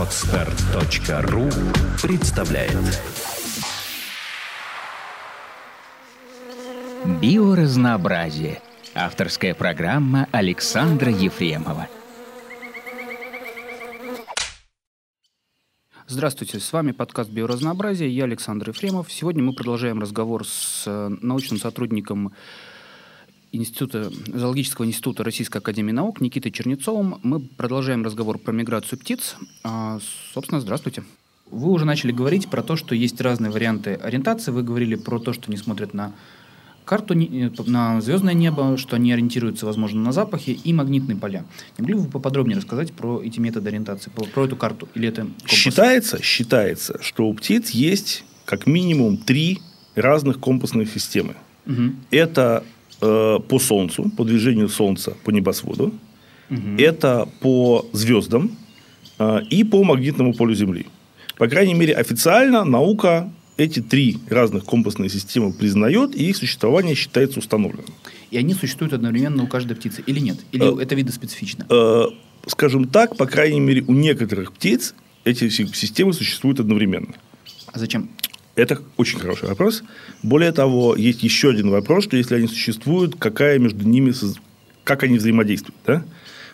Отстар.ру представляет Биоразнообразие. Авторская программа Александра Ефремова. Здравствуйте, с вами подкаст «Биоразнообразие», я Александр Ефремов. Сегодня мы продолжаем разговор с э, научным сотрудником Института, Зоологического института Российской Академии Наук Никитой Чернецовым. Мы продолжаем разговор про миграцию птиц. А, собственно, здравствуйте. Вы уже начали говорить про то, что есть разные варианты ориентации. Вы говорили про то, что они смотрят на карту э, на звездное небо, что они ориентируются, возможно, на запахи и магнитные поля. Не могли бы вы поподробнее рассказать про эти методы ориентации, про, про эту карту? Или это компас? Считается, считается, что у птиц есть как минимум три разных компасных системы. Угу. Это э, по Солнцу, по движению Солнца по небосводу. Угу. Это по звездам э, и по магнитному полю Земли. По крайней мере, официально наука эти три разных компасные системы признает, и их существование считается установленным. И они существуют одновременно у каждой птицы или нет? Или Э, это видоспецифично? Э, скажем так, по крайней мере, у некоторых птиц эти си- системы существуют одновременно. А зачем? Это очень хороший вопрос. Более того, есть еще один вопрос, что если они существуют, какая между ними, как они взаимодействуют, да?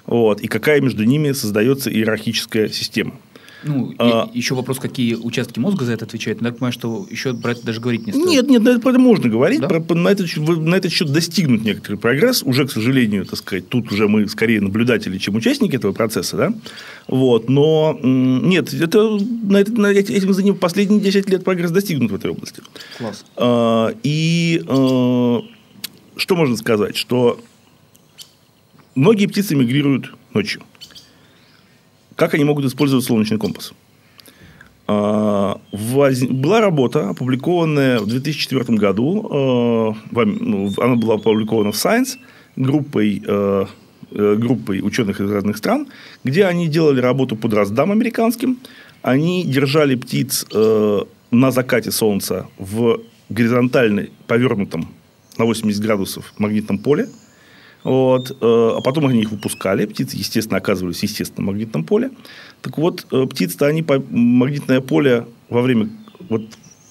Вот, и какая между ними создается иерархическая система. Ну, А- еще вопрос, какие участки мозга за это отвечают. Но я понимаю, что еще про это даже говорить не стоит. Нет, нет, на это, про это можно говорить. Да? Про- на, этот, счет- на этот счет достигнут некоторый прогресс. Уже, к сожалению, так сказать, тут уже мы скорее наблюдатели, чем участники этого процесса. Да? Вот. Но нет, это, на это- на эти- этим за ним последние 10 лет прогресс достигнут в этой области. Класс. А, И э, что можно сказать? Что многие птицы мигрируют ночью. Как они могут использовать солнечный компас? А, Была работа, опубликованная в 2004 году. Ам- ну, Она была опубликована в Science группой, э, э, группой ученых из разных стран, где они делали работу под раздам американским. Они держали птиц э, на закате солнца в горизонтально повернутом на 80 градусов магнитном поле. Вот, э, а потом они их выпускали. Птицы, естественно, оказывались в естественном магнитном поле. Так вот, э, птицы-то они по магнитное поле во время, вот,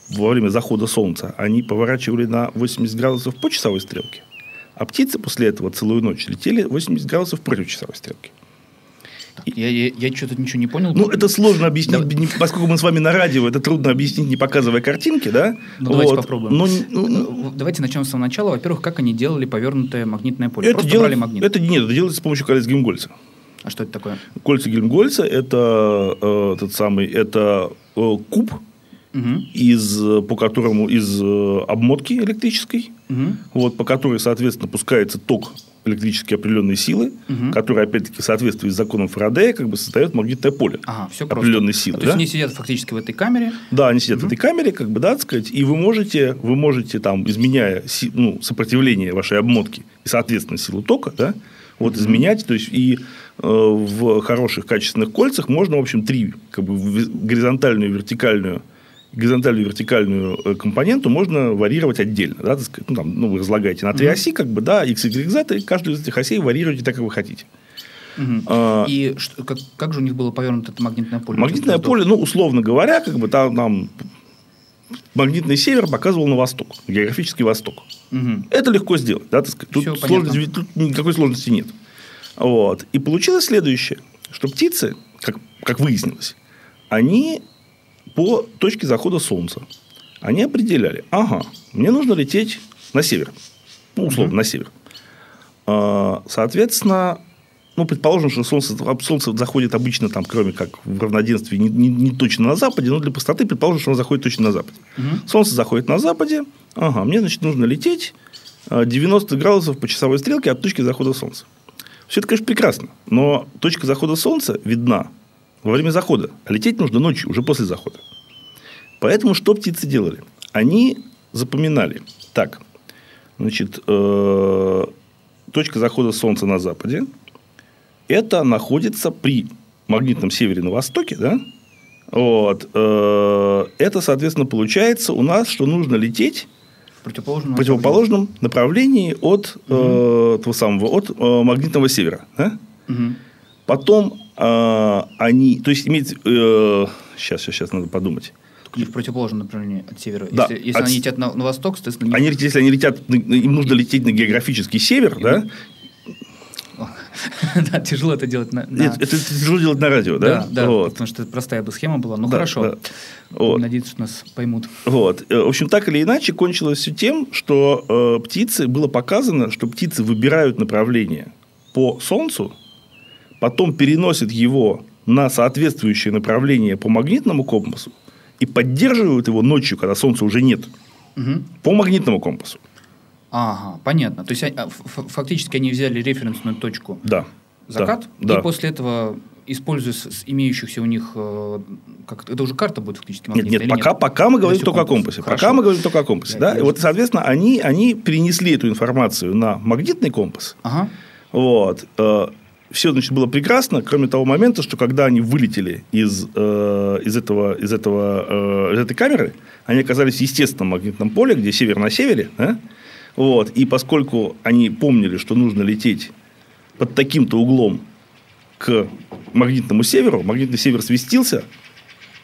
во время захода солнца они поворачивали на 80 градусов по часовой стрелке. А птицы после этого целую ночь летели 80 градусов против часовой стрелки. Я, я, я что-то ничего не понял. Ну, это сложно объяснить, Давай. не- поскольку мы с вами на радио, это трудно объяснить, не показывая картинки, да? Ну, давайте Вот. попробуем. Но, ну, Ну, Давайте начнем с самого начала. Во-первых, как они делали повернутое магнитное поле? это Просто делать- брали магнит. Это нет, это делается с помощью колец Гельмгольца. А что это такое? Кольца Гельмгольца – это э, тот самый, это э, куб, из, по которому из э, обмотки электрической, Мгм. вот, по которой, соответственно, пускается ток электрической определенной силы, Мгм. который, опять-таки, в соответствии с законом Фарадея, как бы создает магнитное поле Ага, все определенной просто. силы. А, то есть да? они сидят фактически в этой камере. Да, они сидят в этой камере, как бы, да, так сказать, и вы можете, вы можете там, изменяя ну, сопротивление вашей обмотки и, соответственно, силу тока, да, вот изменять, то есть и э, в хороших качественных кольцах можно, в общем, три, как бы, горизонтальную, вертикальную, горизонтальную и вертикальную э, компоненту можно варьировать отдельно, да, так сказать, ну, там, ну, вы разлагаете на три оси, как бы, да, x, y, z, и каждую из этих осей варьируете так, как вы хотите. Мгм. А, И что- как, как же у них было повернуто это магнитное поле? Магнитное поле, ну, условно говоря, как бы там, там магнитный север показывал на восток, географический восток. Мгм. Это легко сделать, да, так сказать. Тут, сложности- тут никакой сложности нет. Вот. И получилось следующее, что птицы, как, как выяснилось, они по точке захода солнца, они определяли, ага, мне нужно лететь на север, ну, условно, на север. А, Соответственно, ну, предположим, что солнце, солнце заходит обычно, там, кроме как в равноденствии, не, не- не точно на западе, но для простоты предположим, что оно заходит точно на западе. Мгм. Солнце заходит на западе, ага, мне, значит, нужно лететь а, 90 градусов по часовой стрелке от точки захода солнца. Все это, конечно, прекрасно, но точка захода солнца видна во время захода, а лететь нужно ночью, уже после захода. Поэтому что птицы делали? Они запоминали. Так, значит, э, точка захода солнца на западе, это находится при магнитном севере на востоке, да? Вот. э, Это, соответственно, получается у нас, что нужно лететь В противоположном, противоположном направлении от э, того самого, от э, магнитного севера. Да? Мгм. Потом они, то есть имеется, э, сейчас, сейчас, сейчас надо подумать. Не в противоположном направлении от севера. Да, Если, если от они летят на, на восток, соответственно, Они, летят- если они летят, им нужно лететь на географический север, да? да, тяжело это делать на... на- Это, тяжело делать на радио, да? Да, потому что это простая бы схема была. Ну хорошо. Надеюсь, что нас поймут. Вот. Э, В общем, так или иначе, кончилось все тем, что э, птицы, было показано, что птицы выбирают направление по Солнцу, потом переносят его на соответствующее направление по магнитному компасу и поддерживают его ночью, когда Солнца уже нет, Мгм. по магнитному компасу. Ага, понятно. То есть а, фактически они взяли референсную точку Да. закат, Да. и после этого, используя с, имеющихся у них, э, как это уже карта будет фактически Нет, магнитная нет, или пока, пока мы говорим только о компас? компасе. Хорошо. Пока мы говорим только о компасе. Да? я- И вот, соответственно, они, они перенесли эту информацию на магнитный компас. Ага. Вот. Все, значит, было прекрасно, кроме того момента, что когда они вылетели из, э, из, этого, из, этого, э, из этой камеры, они оказались в естественном магнитном поле, где север на севере. да? Вот. И поскольку они помнили, что нужно лететь под таким-то углом к магнитному северу, магнитный север свистился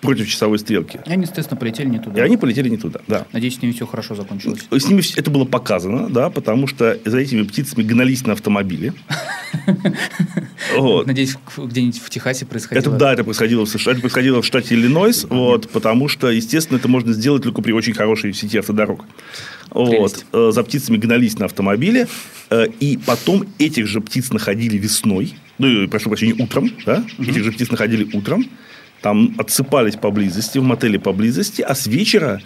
против часовой стрелки, И они, естественно, полетели не туда. и они полетели не туда. Да. Надеюсь, с ними все хорошо закончилось. С ними это было показано, да, потому что за этими птицами гнались на автомобиле. Вот. Надеюсь, где-нибудь в Техасе происходило. Это да, это происходило в США, это происходило в штате Иллинойс, вот, потому что, естественно, это можно сделать только при очень хорошей сети автодорог. Вот. Э, за птицами гнались на автомобиле, э, и потом этих же птиц находили весной, ну, прошу прощения, утром, да, этих же птиц находили утром, там отсыпались поблизости, в мотеле поблизости, а с вечера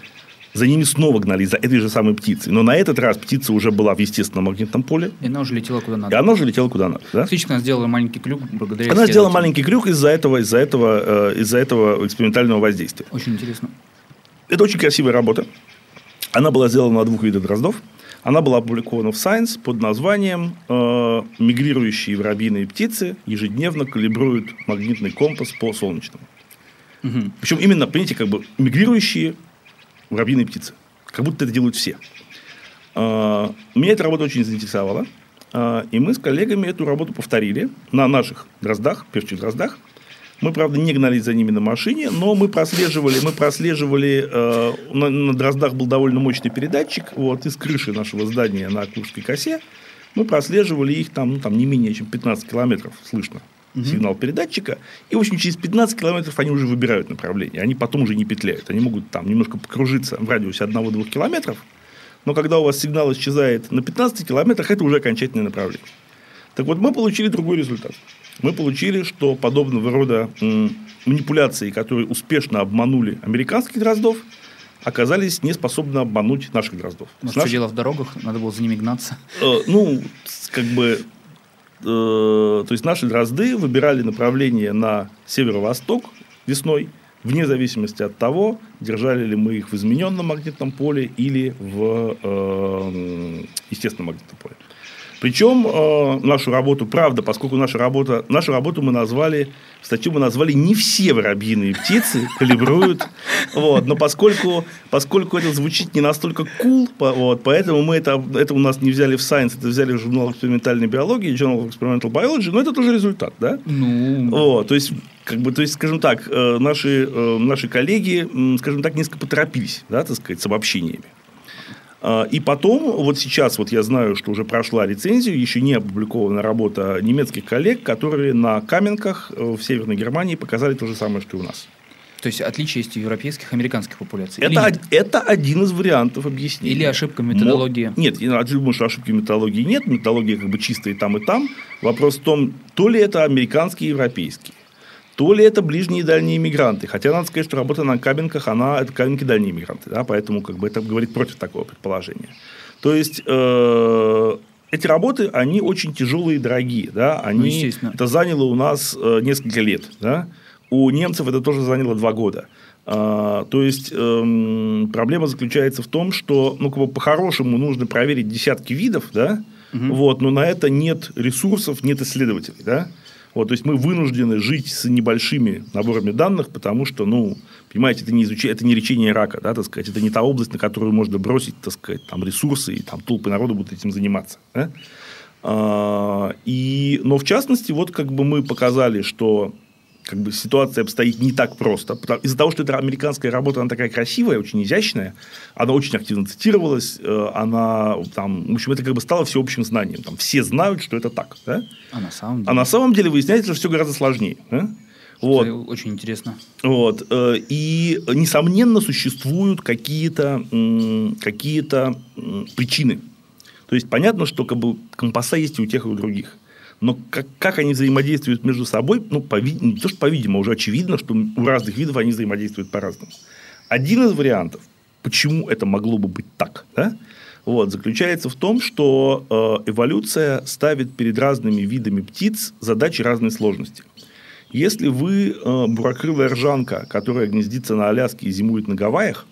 за ними снова гнались, за этой же самой птицей. Но на этот раз птица уже была в естественном магнитном поле, И она уже летела куда и надо. она уже летела куда надо. Да? Фактически она сделала маленький клюк благодаря Она сделала маленький крюк из-за этого, из-за этого, э, из-за этого экспериментального воздействия. Очень интересно. Это очень красивая работа. Она была сделана на двух видах дроздов. Она была опубликована в Science под названием э, «Мигрирующие воробьиные птицы ежедневно калибруют магнитный компас по солнечному». Мгм. Причем именно, понимаете, как бы мигрирующие воробьиные птицы. Как будто это делают все. А, Меня эта работа очень заинтересовала. А, И мы с коллегами эту работу повторили на наших дроздах, певчих дроздах. Мы, правда, не гнались за ними на машине, но мы прослеживали, мы прослеживали, э, на, на дроздах был довольно мощный передатчик, вот, из крыши нашего здания на Курской косе, мы прослеживали их там, ну, там не менее чем 15 километров слышно сигнал передатчика, и, в общем, через 15 километров они уже выбирают направление, они потом уже не петляют, они могут там немножко покружиться в радиусе 1-2 километров, но когда у вас сигнал исчезает на 15 километрах, это уже окончательное направление. Так вот, мы получили другой результат. Мы получили, что подобного рода м, манипуляции, которые успешно обманули американских дроздов, оказались не способны обмануть наших дроздов. Может, Наши- все дело в дорогах, надо было за ними гнаться. Э, ну, как бы, то есть наши дрозды выбирали направление на северо-восток весной, вне зависимости от того, держали ли мы их в измененном магнитном поле или в э, естественном магнитном поле. Причем э, нашу работу, правда, поскольку наша работа, нашу работу мы назвали, статью мы назвали «Не все воробьиные птицы калибруют». Вот, но поскольку, поскольку это звучит не настолько cool, вот, поэтому мы это, это у нас не взяли в Science, это взяли в журнал экспериментальной биологии, Journal of Experimental Biology, но это тоже результат, да? Ну, Вот, то есть, как бы, то есть, скажем так, э, наши, э, наши коллеги, скажем так, несколько поторопились, да, так сказать, с обобщениями. А, И потом, вот сейчас вот я знаю, что уже прошла рецензию, еще не опубликована работа немецких коллег, которые на Каменках э, в Северной Германии показали то же самое, что и у нас. то есть отличие есть у европейских и американских популяций. Это, од- это один из вариантов объяснения. Или ошибка методологии. Мо- Нет, я думаю, что ошибки методологии нет. Методология как бы чистая и там, и там. Вопрос в том, то ли это американские и европейские, то ли это ближние и дальние мигранты. Хотя надо сказать, что работа на кабинках, она, это кабинки дальние мигранты. Да? Поэтому как бы это говорит против такого предположения. То есть, э, эти работы, они очень тяжелые и дорогие. Да? Они, Ну, это заняло у нас э, несколько лет. Да? У немцев это тоже заняло два года. А, то есть эм, проблема заключается в том, что ну, как бы по-хорошему нужно проверить десятки видов, да, вот, но на это нет ресурсов, нет исследователей, да. Вот, то есть мы вынуждены жить с небольшими наборами данных, потому что, ну, понимаете, это не изучение, это не лечение рака, да, так сказать, это не та область, на которую можно бросить, так сказать, там ресурсы и там толпы народу будут этим заниматься. да. А, и, но в частности, вот как бы мы показали, что как бы ситуация обстоит не так просто. Из-за того, что эта американская работа, она такая красивая, очень изящная, она очень активно цитировалась, э, она там, в общем, это как бы стало всеобщим знанием. Там все знают, что это так. Да? А на самом деле? А на самом деле выясняется, что все гораздо сложнее. Да? Вот. Очень интересно. Вот. Э, и, несомненно, существуют какие-то какие причины. То есть, понятно, что как бы, компаса есть и у тех, и у других. Но как, как они взаимодействуют между собой, ну, по, не то, что по-видимому, уже очевидно, что у разных видов они взаимодействуют по-разному. Один из вариантов, почему это могло бы быть так, да, вот, заключается в том, что э, эволюция ставит перед разными видами птиц задачи разной сложности. Если вы э, бурокрылая ржанка, которая гнездится на Аляске и зимует на Гавайях,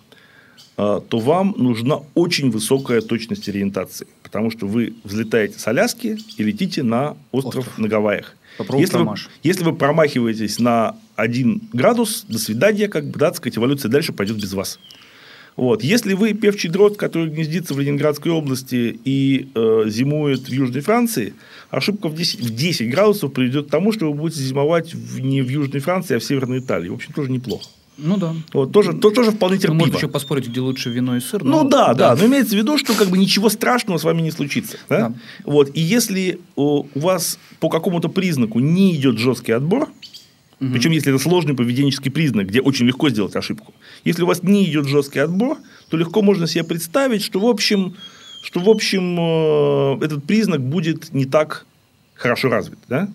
э, то вам нужна очень высокая точность ориентации потому что вы взлетаете с Аляски и летите на остров, остров. на Гавайях. если вы, если вы промахиваетесь на 1 градус, до свидания, как бы, да, так сказать, эволюция дальше пойдет без вас. Вот. Если вы певчий дрот, который гнездится в Ленинградской области и э, зимует в Южной Франции, ошибка в 10, в 10 градусов приведет к тому, что вы будете зимовать в, не в Южной Франции, а в Северной Италии. В общем, тоже неплохо. Ну да. Вот, тоже, то, тоже вполне терпимо. Ну, можно еще поспорить, где лучше вино и сыр. Ну да, да, да. Но имеется в виду, что как бы ничего страшного с вами не случится. Да? Да. Вот. И если у вас по какому-то признаку не идет жесткий отбор, угу. причем если это сложный поведенческий признак, где очень легко сделать ошибку, если у вас не идет жесткий отбор, то легко можно себе представить, что в общем, что в общем э, этот признак будет не так хорошо развит. Да?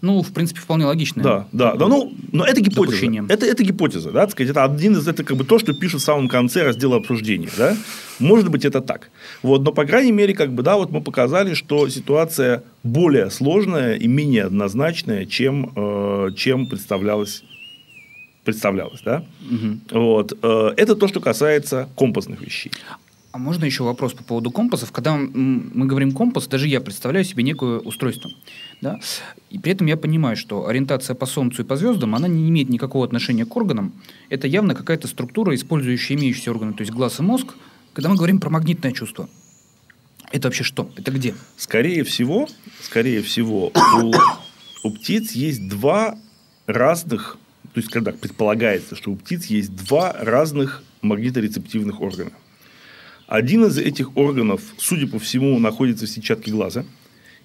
Ну, в принципе, вполне логично. Да, да, да. Ну, но это гипотеза. Это, это гипотеза, да, так сказать, это один из, это как бы то, что пишут в самом конце раздела обсуждения, да. Может быть, это так. Вот, но, по крайней мере, как бы, да, вот мы показали, что ситуация более сложная и менее однозначная, чем, э, чем представлялось представлялось, да? Угу. Вот. Э, это то, что касается компасных вещей. А можно еще вопрос по поводу компасов? Когда мы говорим компас, даже я представляю себе некое устройство. Да? И при этом я понимаю, что ориентация по Солнцу и по звездам, она не имеет никакого отношения к органам. Это явно какая-то структура, использующая имеющиеся органы, то есть глаз и мозг. Когда мы говорим про магнитное чувство, это вообще что? Это где? Скорее всего, скорее всего, у, у птиц есть два разных, то есть когда предполагается, что у птиц есть два разных магниторецептивных органа. Один из этих органов, судя по всему, находится в сетчатке глаза.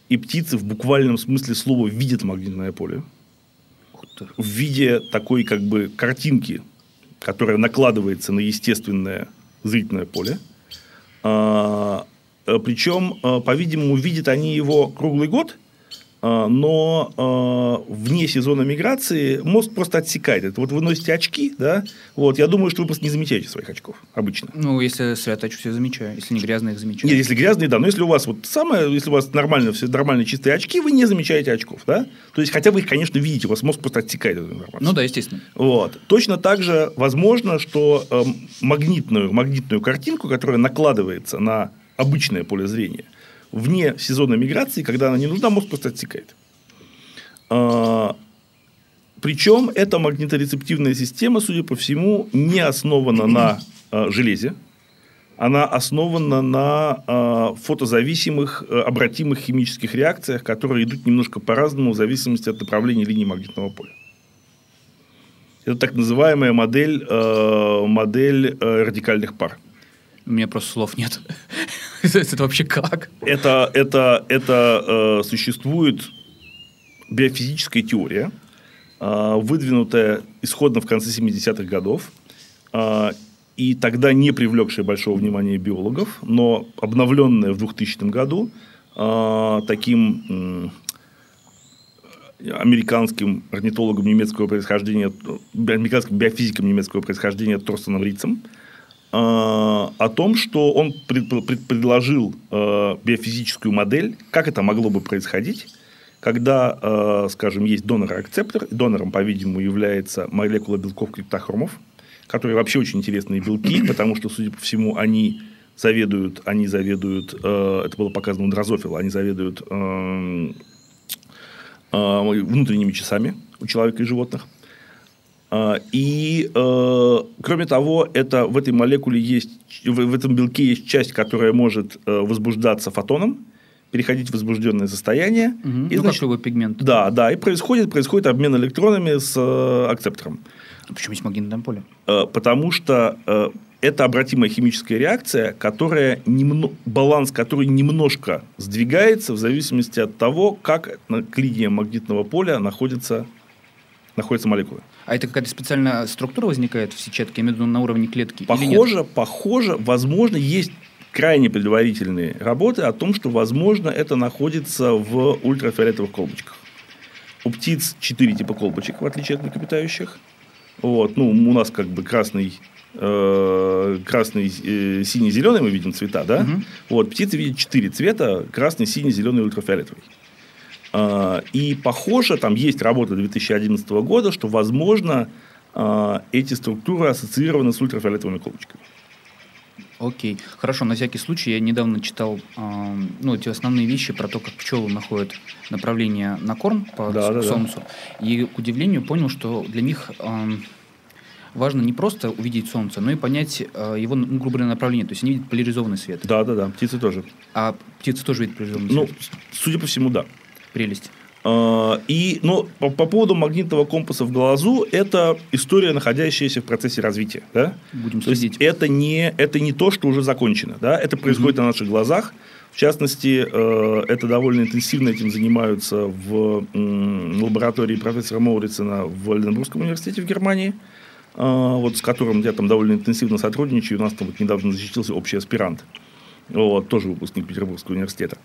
И птицы в буквальном смысле слова видят магнитное поле. В виде такой как бы картинки, которая накладывается на естественное зрительное поле. А, причем, а, по-видимому, видят они его круглый год – но э, вне сезона миграции мозг просто отсекает это. Вот вы носите очки, да, вот, я думаю, что вы просто не замечаете своих очков обычно. Ну, если сосредоточусь, я замечаю. Если не грязные, их замечаю. Нет, если грязные, да. Но если у вас вот самое, если у вас нормально, все нормальные чистые очки, вы не замечаете очков, да. То есть, хотя вы их, конечно, видите, у вас мозг просто отсекает эту информацию. Ну да, естественно. Вот. Точно так же возможно, что э, магнитную, магнитную картинку, которая накладывается на обычное поле зрения, вне сезона миграции, когда она не нужна, мозг просто отсекает. А, причем эта магниторецептивная система, судя по всему, не основана на а, железе, она основана на а, фотозависимых обратимых химических реакциях, которые идут немножко по-разному в зависимости от направления линии магнитного поля. Это так называемая модель, модель радикальных пар. У меня просто слов нет. Это вообще как? Это, это, это э, существует биофизическая теория, э, выдвинутая исходно в конце 70-х годов, э, и тогда не привлекшая большого внимания биологов, но обновленная в 2000 году э, таким американским орнитологом немецкого происхождения, американским биофизиком немецкого происхождения Торстеном Рицем, о том, что он пред, пред, предложил э, биофизическую модель, как это могло бы происходить, когда, э, скажем, есть донор-акцептор, донором, по-видимому, является молекула белков криптохромов, которые вообще очень интересные белки, потому что, судя по всему, они заведуют, они заведуют, э, это было показано у дрозофила, они заведуют э, э, внутренними часами у человека и животных. А, и, э, кроме того, это, в этой молекуле есть, в, этом белке есть часть, которая может э, возбуждаться фотоном, переходить в возбужденное состояние. Угу. И, ну, значит, как любой пигмент. да, да, и происходит, происходит обмен электронами с э, акцептором. А Почему есть магнитное поле? Э, потому что э, это обратимая химическая реакция, которая немно... баланс которой немножко сдвигается в зависимости от того, как на к линии магнитного поля находится, находятся молекулы. А это какая-то специальная структура возникает в сетчатке, я имею в виду на уровне клетки? Похоже, похоже, возможно, есть крайне предварительные работы о том, что, возможно, это находится в ультрафиолетовых колбочках. У птиц четыре типа колбочек, в отличие от млекопитающих. Вот, ну, у нас как бы красный, э, красный, э, синий, зеленый мы видим цвета, да? Мгм. Вот, птицы видят четыре цвета: красный, синий, зеленый, ультрафиолетовый. А, И похоже, там есть работа 2011 года, что, возможно, а, эти структуры ассоциированы с ультрафиолетовыми колбочками. Окей. Хорошо, на всякий случай я недавно читал а, ну, эти основные вещи про то, как пчелы находят направление на корм по Да, да, да. солнцу. И, к удивлению, понял, что для них ам, важно не просто увидеть солнце, но и понять а, его, ну, грубо говоря, направление. То есть они видят поляризованный свет. Да, да, да, птицы тоже. А птицы тоже видят поляризованный Ну, свет. судя по всему, да. Прелесть. А, И, но по, по поводу магнитного компаса в глазу, это история, находящаяся в процессе развития. Да? Будем То есть следить. это не, это не то, что уже закончено. Да? Это происходит на наших глазах. В частности, э, это довольно интенсивно этим занимаются в лаборатории профессора Моурицена в Ленбургском университете в Германии, а, вот с которым я там довольно интенсивно сотрудничаю. У нас там вот недавно защитился общий аспирант. Вот, тоже выпускник Петербургского университета.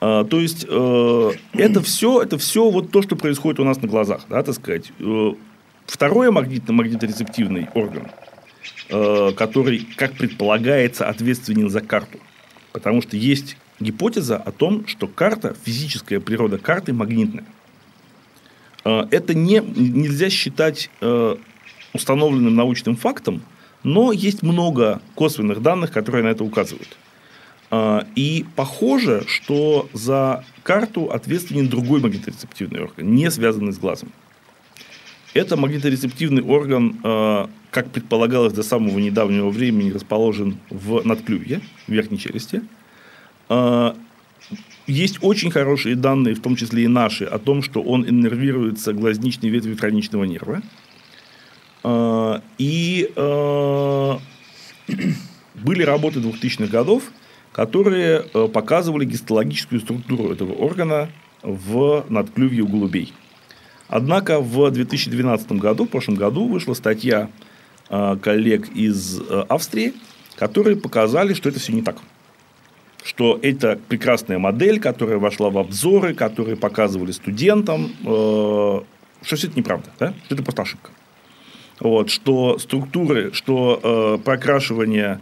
А, то есть, э, это все, это все вот то, что происходит у нас на глазах, да, так сказать. Э, второе магнитно магниторецептивный орган, э, который, как предполагается, ответственен за карту. Потому что есть гипотеза о том, что карта, физическая природа карты магнитная. Э, Это не, нельзя считать э, установленным научным фактом, но есть много косвенных данных, которые на это указывают. А, И похоже, что за карту ответственен другой магниторецептивный орган, не связанный с глазом. Это магниторецептивный орган, э, как предполагалось до самого недавнего времени, расположен в надклювье, в верхней челюсти. Э, Есть очень хорошие данные, в том числе и наши, о том, что он иннервируется глазничной ветвью тройничного нерва. И были работы 2000-х годов, которые э, показывали гистологическую структуру этого органа в надклювье у голубей. Однако в 2012 году, в прошлом году, вышла статья э, коллег из э, Австрии, которые показали, что это все не так. Что это прекрасная модель, которая вошла в обзоры, которые показывали студентам, что все это неправда, да? что это просто ошибка. Вот, что структуры, что прокрашивание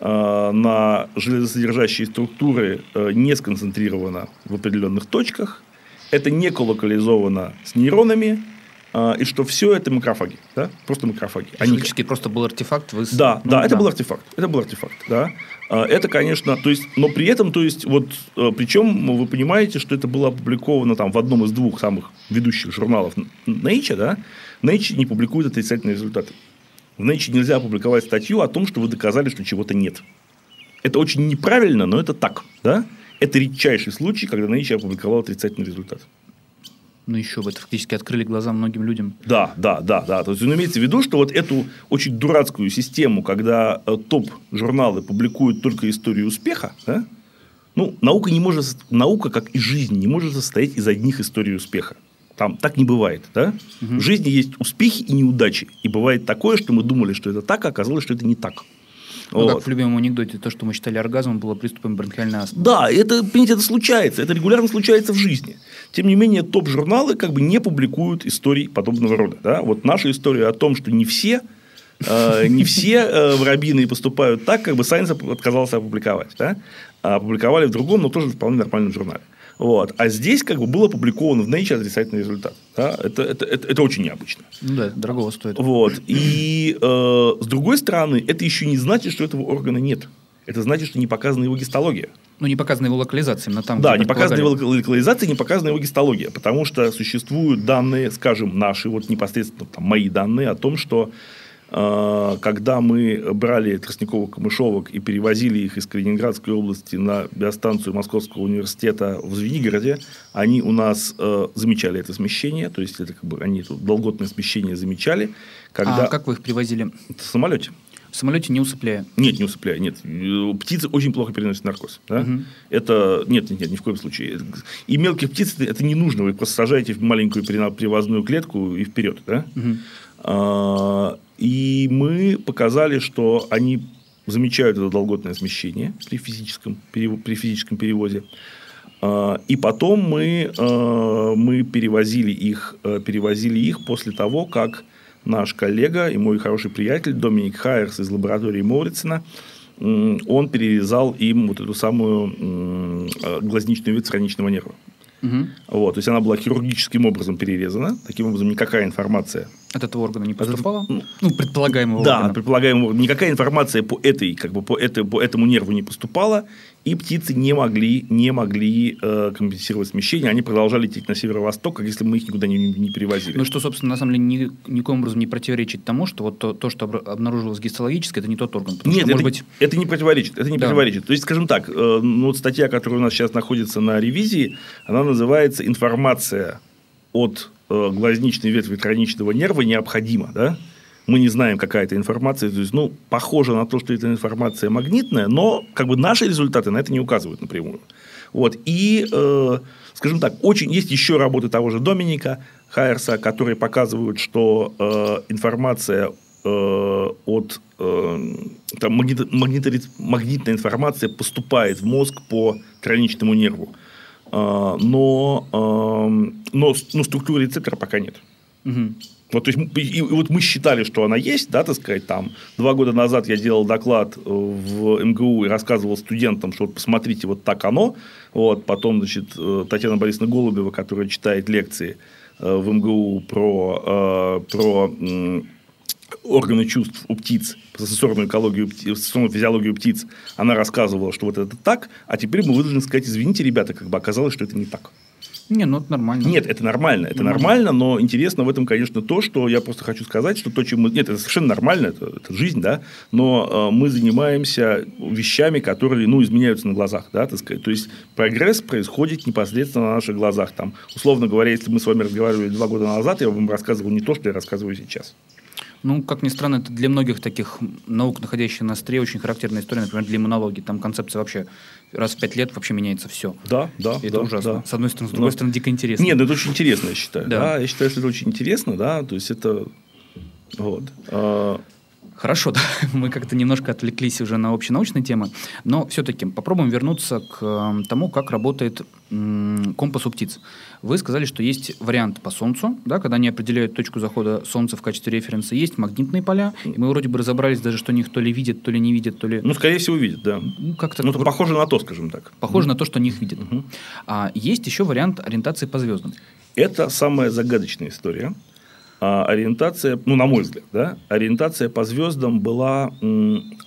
на железосодержащие структуры э, не сконцентрировано в определенных точках, это не колокализовано с нейронами, э, и что все это макрофаги, да? просто макрофаги. Они- Фактически просто был артефакт. Вы... да, ну, да, это был артефакт. Это был артефакт, да. Это, конечно, то есть, но при этом, то есть, вот, э, причем вы понимаете, что это было опубликовано там в одном из двух самых ведущих журналов Nature, да. Nature не публикует отрицательные результаты. В Nature нельзя опубликовать статью о том, что вы доказали, что чего-то нет. Это очень неправильно, но это так, да. Это редчайший случай, когда Nature опубликовал отрицательный результат. Ну еще бы, это фактически открыли глаза многим людям. Да, да, да, да. То есть, он имеется в виду, что вот эту очень дурацкую систему, когда э, топ-журналы публикуют только историю успеха, да, ну, наука не может, наука, как и жизнь, не может состоять из одних историй успеха. Там так не бывает, да? В жизни есть успехи и неудачи. И бывает такое, что мы думали, что это так, а оказалось, что это не так. Ну, Вот. как в любимом анекдоте, то, что мы считали оргазмом, было приступом бронхиальной астмы. Да, это, понимаете, это случается, это регулярно случается в жизни. Тем не менее, топ-журналы как бы не публикуют историй подобного рода. Да? Вот наша история о том, что не все, э, не все э, воробьиные поступают так, как бы оп- отказался опубликовать. Да? А опубликовали в другом, но тоже вполне нормальном журнале. Вот. А здесь как бы был опубликован в Nature отрицательный результат. Да? Это, это, это, это очень необычно. Ну да, дорогого стоит. Вот. И э, с другой стороны, это еще не значит, что этого органа нет. Это значит, что не показана его гистология. Ну, не показана его локализация, именно там, Да, не показана его локализация, не показана его гистология, потому что существуют данные, скажем, наши, вот непосредственно там, мои данные о том, что когда мы брали тростниковых камышовок и перевозили их из Калининградской области на биостанцию Московского университета в Звенигороде, они у нас э, замечали это смещение, то есть это как бы они тут долготное смещение замечали. Когда... А как вы их привозили? В самолете. В самолете не усыпляя? Нет, не усыпляя, нет. Птицы очень плохо переносят наркоз. Да? Угу. Это, нет, нет, нет, ни в коем случае. И мелких птиц это не нужно. Вы просто сажаете в маленькую привозную клетку и вперед. Да? Угу. А, и мы показали, что они замечают это долготное смещение при физическом, при физическом перевозе. А, и потом мы, а, мы перевозили, их, э, перевозили их после того, как наш коллега и мой хороший приятель Доминик Хайерс из лаборатории Морицена, он перерезал им вот эту самую э, глазничную ветвь страничного нерва. Угу. Вот, то есть она была хирургическим образом перерезана, таким образом никакая информация от этого органа не поступала? От, ну, предполагаемого да, органа. предполагаемого. Никакая информация по этой, как бы по, это, по этому нерву не поступала, и птицы не могли, не могли э, компенсировать смещение. Они продолжали лететь на северо-восток, как если бы мы их никуда не, не перевозили. Ну, что, собственно, на самом деле, ни, никаким образом не противоречит тому, что вот то, то что обнаружилось гистологически, это не тот орган. Нет, что, это, может быть... это не противоречит. Это не да. противоречит. То есть, скажем так, э, ну, вот статья, которая у нас сейчас находится на ревизии, она называется «Информация от глазничной ветви тройничного нерва необходима». Да? мы не знаем, какая это информация. То есть, ну, похоже на то, что эта информация магнитная, но как бы наши результаты на это не указывают напрямую. Вот. И, э, скажем так, очень есть еще работы того же Доминика Хайерса, которые показывают, что э, информация э, от э, там, магнит, магнит, магнитная информация поступает в мозг по тройничному нерву. Э, но, э, но ну, структуры рецептора пока нет. Угу. Вот, то есть, и, и вот мы считали, что она есть, да, так сказать, там, два года назад я делал доклад э, в МГУ и рассказывал студентам, что вот посмотрите, вот так оно, вот, потом, значит, э, Татьяна Борисовна Голубева, которая читает лекции э, в МГУ про, про органы чувств у птиц, сенсорную экологию, сенсорную физиологию птиц, она рассказывала, что вот это так, а теперь мы вынуждены сказать, извините, ребята, как бы оказалось, что это не так. Не, ну это нормально. Нет, это нормально. Это нормально, но интересно в этом, конечно, то, что я просто хочу сказать, что то, чем мы... Нет, это совершенно нормально, это, это жизнь, да, но э, мы занимаемся вещами, которые, ну, изменяются на глазах, да, так сказать. То есть, прогресс происходит непосредственно на наших глазах. Там, условно говоря, если мы с вами разговаривали два года назад, я вам рассказывал не то, что я рассказываю сейчас. Ну, как ни странно, это для многих таких наук, находящихся на стре, очень характерная история, например, для иммунологии. Там концепция вообще раз в пять лет вообще меняется все. Да, да. И да, это ужасно. Да. С одной стороны, с другой Но... стороны, дико интересно. Нет, это очень интересно, я считаю. Да. да. Я считаю, что это очень интересно, да. То есть это вот. Хорошо, да, мы как-то немножко отвлеклись уже на общенаучные темы, но все-таки попробуем вернуться к э, тому, как работает компас у птиц. Вы сказали, что есть вариант по Солнцу, да, когда они определяют точку захода Солнца в качестве референса, есть магнитные поля, и мы вроде бы разобрались даже, что они их то ли видят, то ли не видят, то ли... Ну, скорее всего, видят, да. Ну, как-то... Ну, это похоже на то, скажем так. Похоже mm на то, что они их видят. mm А есть еще вариант ориентации по звездам. Это самая загадочная история. А ориентация, ну, на мой взгляд, да, ориентация по звездам была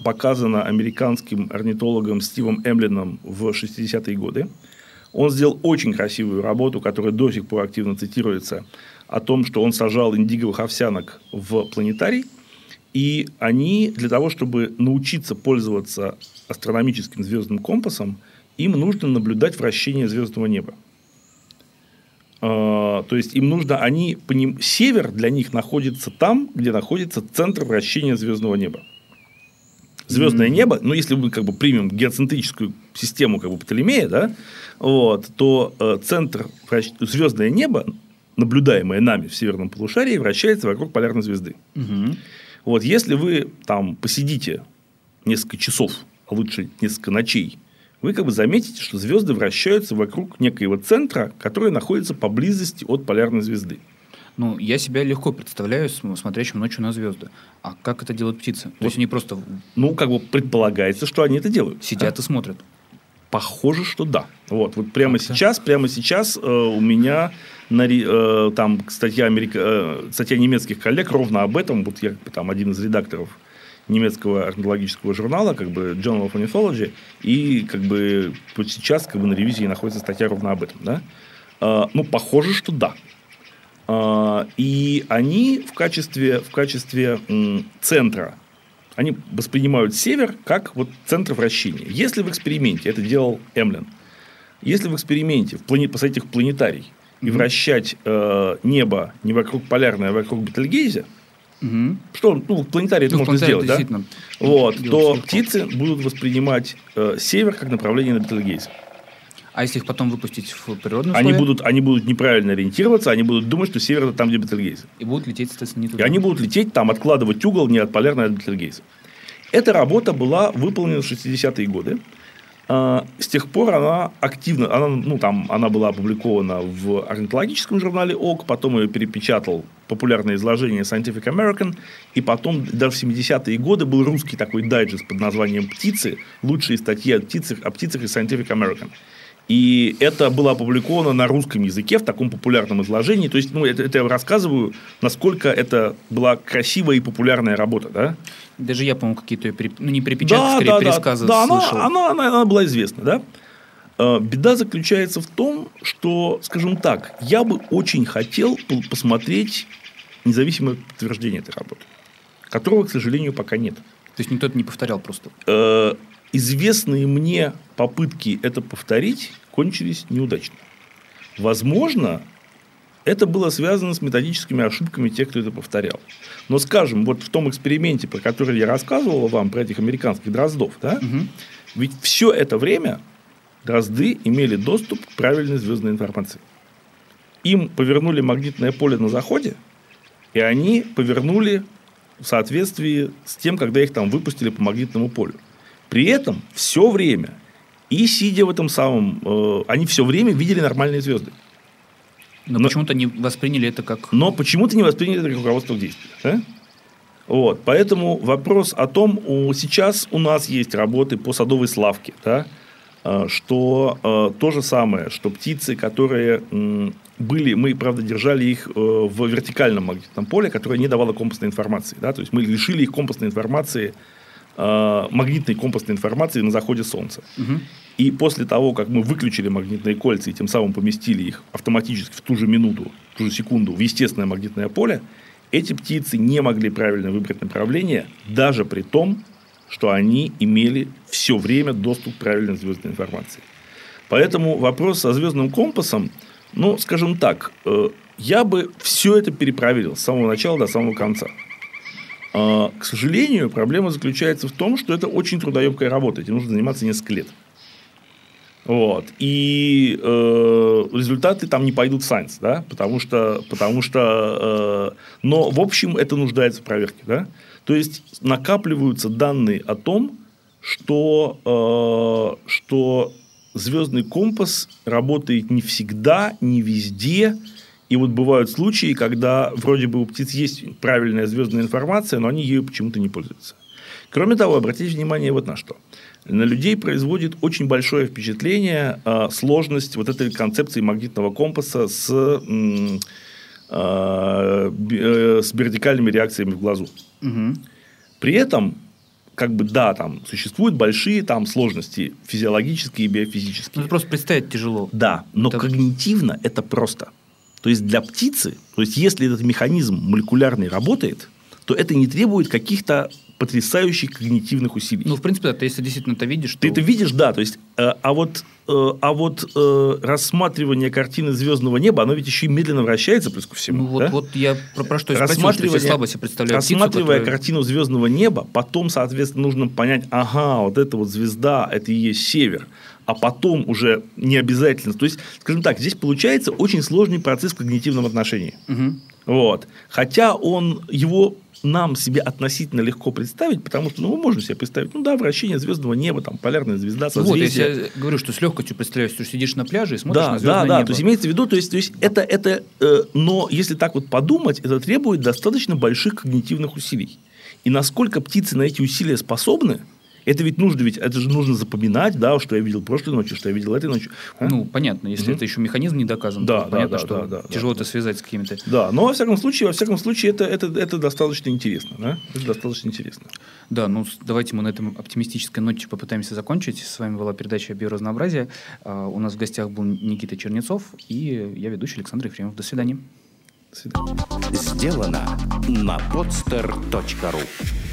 показана американским орнитологом Стивом Эмлином в 60-е годы. Он сделал очень красивую работу, которая до сих пор активно цитируется, о том, что он сажал индиговых овсянок в планетарий, и они для того, чтобы научиться пользоваться астрономическим звездным компасом, им нужно наблюдать вращение звездного неба. А, то есть им нужно, они, по ним, север для них находится там, где находится центр вращения звездного неба. Звездное mm-hmm. небо, ну, если мы как бы примем геоцентрическую систему как бы Птолемея, да, вот, то э, центр вращ... звездное небо, наблюдаемое нами в северном полушарии, вращается вокруг полярной звезды. Mm-hmm. Вот, если вы там посидите несколько часов, а лучше несколько ночей вы как бы заметите, что звезды вращаются вокруг некоего центра, который находится поблизости от полярной звезды. Ну, я себя легко представляю смотрящим ночью на звезды. А как это делают птицы? Вот. То есть они просто... Ну, как бы предполагается, что они это делают. Сидят а? и смотрят. Похоже, что да. Вот, вот прямо как сейчас, прямо сейчас э, у меня на, э, там статья, Америка, э, статья немецких коллег ровно об этом. Вот я там один из редакторов немецкого орнитологического журнала, как бы Journal of Ornithology, и как бы сейчас как бы на ревизии находится статья ровно об этом, да? А, ну, похоже, что да. А, и они в качестве, в качестве м, центра, они воспринимают север как вот центр вращения. Если в эксперименте, это делал Эмлин, если в эксперименте в плане, посадить их в планетарий и вращать э, небо не вокруг полярное, а вокруг Бетельгейзе, Мгм. что ну, в планетарии это Ну, в можно сделать, да? Вот, то птицы будут воспринимать э, север как направление на Бетельгейзе. А если их потом выпустить в природные Они будут, они будут неправильно ориентироваться, они будут думать, что север это там, где Бетельгейзе. И будут лететь, соответственно, не И туда. они будут лететь там, откладывать угол не от полярной, а от Бетельгейза. Эта работа была выполнена в 60-е годы. А, С тех пор она активно, она, ну, там, она была опубликована в орнитологическом журнале ОК, потом ее перепечатал популярное изложение Scientific American, и потом даже в 70-е годы был русский такой дайджест под названием «Птицы», лучшие статьи о птицах, о птицах из Scientific American. И это было опубликовано на русском языке в таком популярном изложении. То есть, ну, это, это я рассказываю, насколько это была красивая и популярная работа, да? Даже я, по-моему, какие-то ее переп- ну, не перепечатки, скорее пересказы да, слышал. она, она, она была известна, да? Э, Беда заключается в том, что, скажем так, я бы очень хотел посмотреть независимое подтверждение этой работы, которого, к сожалению, пока нет. То есть никто это не повторял просто. Известные мне попытки это повторить кончились неудачно. Возможно, это было связано с методическими ошибками тех, кто это повторял. Но, скажем, вот в том эксперименте, про который я рассказывал вам, про этих американских дроздов, да, Мгм. ведь все это время дрозды имели доступ к правильной звездной информации. Им повернули магнитное поле на заходе, и они повернули в соответствии с тем, когда их там выпустили по магнитному полю. При этом все время, и сидя в этом самом, э, они все время видели нормальные звезды. Но, Но- почему-то не восприняли это как... Но почему-то не восприняли это как руководство к действию. да? Вот, поэтому вопрос о том, у- сейчас у нас есть работы по садовой славке, да, э, что э, то же самое, что птицы, которые м, были, мы, правда, держали их э, в вертикальном магнитном поле, которое не давало компасной информации. Да, то есть мы лишили их компасной информации, э, магнитной компасной информации на заходе Солнца. Мгм. И после того, как мы выключили магнитные кольца и тем самым поместили их автоматически в ту же минуту, в ту же секунду в естественное магнитное поле, эти птицы не могли правильно выбрать направление, даже при том, что они имели все время доступ к правильной звездной информации. Поэтому вопрос со звездным компасом, ну, скажем так, э, я бы все это перепроверил с самого начала до самого конца. А, К сожалению, проблема заключается в том, что это очень трудоемкая работа, этим нужно заниматься несколько лет. Вот. И э, результаты там не пойдут в Science, да, потому что, потому что, э, но в общем это нуждается в проверке, да. То есть накапливаются данные о том, что, э, что звездный компас работает не всегда, не везде. И вот бывают случаи, когда вроде бы у птиц есть правильная звездная информация, но они ею почему-то не пользуются. Кроме того, обратите внимание вот на что. На людей производит очень большое впечатление э, сложность вот этой концепции магнитного компаса с, э, э, с вертикальными реакциями в глазу. Мгм. При этом, как бы, да, там существуют большие там сложности физиологические и Ну, биофизические. это просто представить тяжело. Да, но Это- когнитивно это просто. То есть для птицы, то есть если этот механизм молекулярный работает, то это не требует каких-то потрясающих когнитивных усилий. Ну, в принципе, да, ты если действительно это видишь, Ты то... это видишь, да, то есть, э, а вот, э, а вот э, рассматривание картины звездного неба, оно ведь еще и медленно вращается, плюс ко всему. Ну, вот, да? вот я про, про что и спросил, что я слабо себе представляю птицу, рассматривая которая- картину звездного неба, потом, соответственно, нужно понять, ага, вот эта вот звезда, это и есть север, а потом уже не обязательно. То есть, скажем так, здесь получается очень сложный процесс в когнитивном отношении. Мгм. Вот. Хотя он его нам себе относительно легко представить, потому что ну, мы можем себе представить, ну да, вращение звездного неба, там полярная звезда, Ну вот, я созвездие. говорю, что с легкостью представляю, что сидишь на пляже и смотришь Да, на да, звездное да. небо. То есть имеется в виду, то есть, то есть это, это, э, но если так вот подумать, это требует достаточно больших когнитивных усилий. И насколько птицы на эти усилия способны, это ведь нужно, ведь это же нужно запоминать, да, что я видел прошлой ночью, что я видел этой ночью. А? Ну, понятно, если Мгм. это еще механизм не доказан, Да, то да, понятно, да, что да, да, тяжело да. это связать с какими-то... Да, но во всяком случае, во всяком случае, это, это, это достаточно интересно, да? Это достаточно интересно. Да, ну давайте мы на этом оптимистической ноте попытаемся закончить. С вами была передача «Биоразнообразие». А, У нас в гостях был Никита Чернецов и я ведущий Александр Ефремов. До свидания. До свидания. Сделано на podster.ru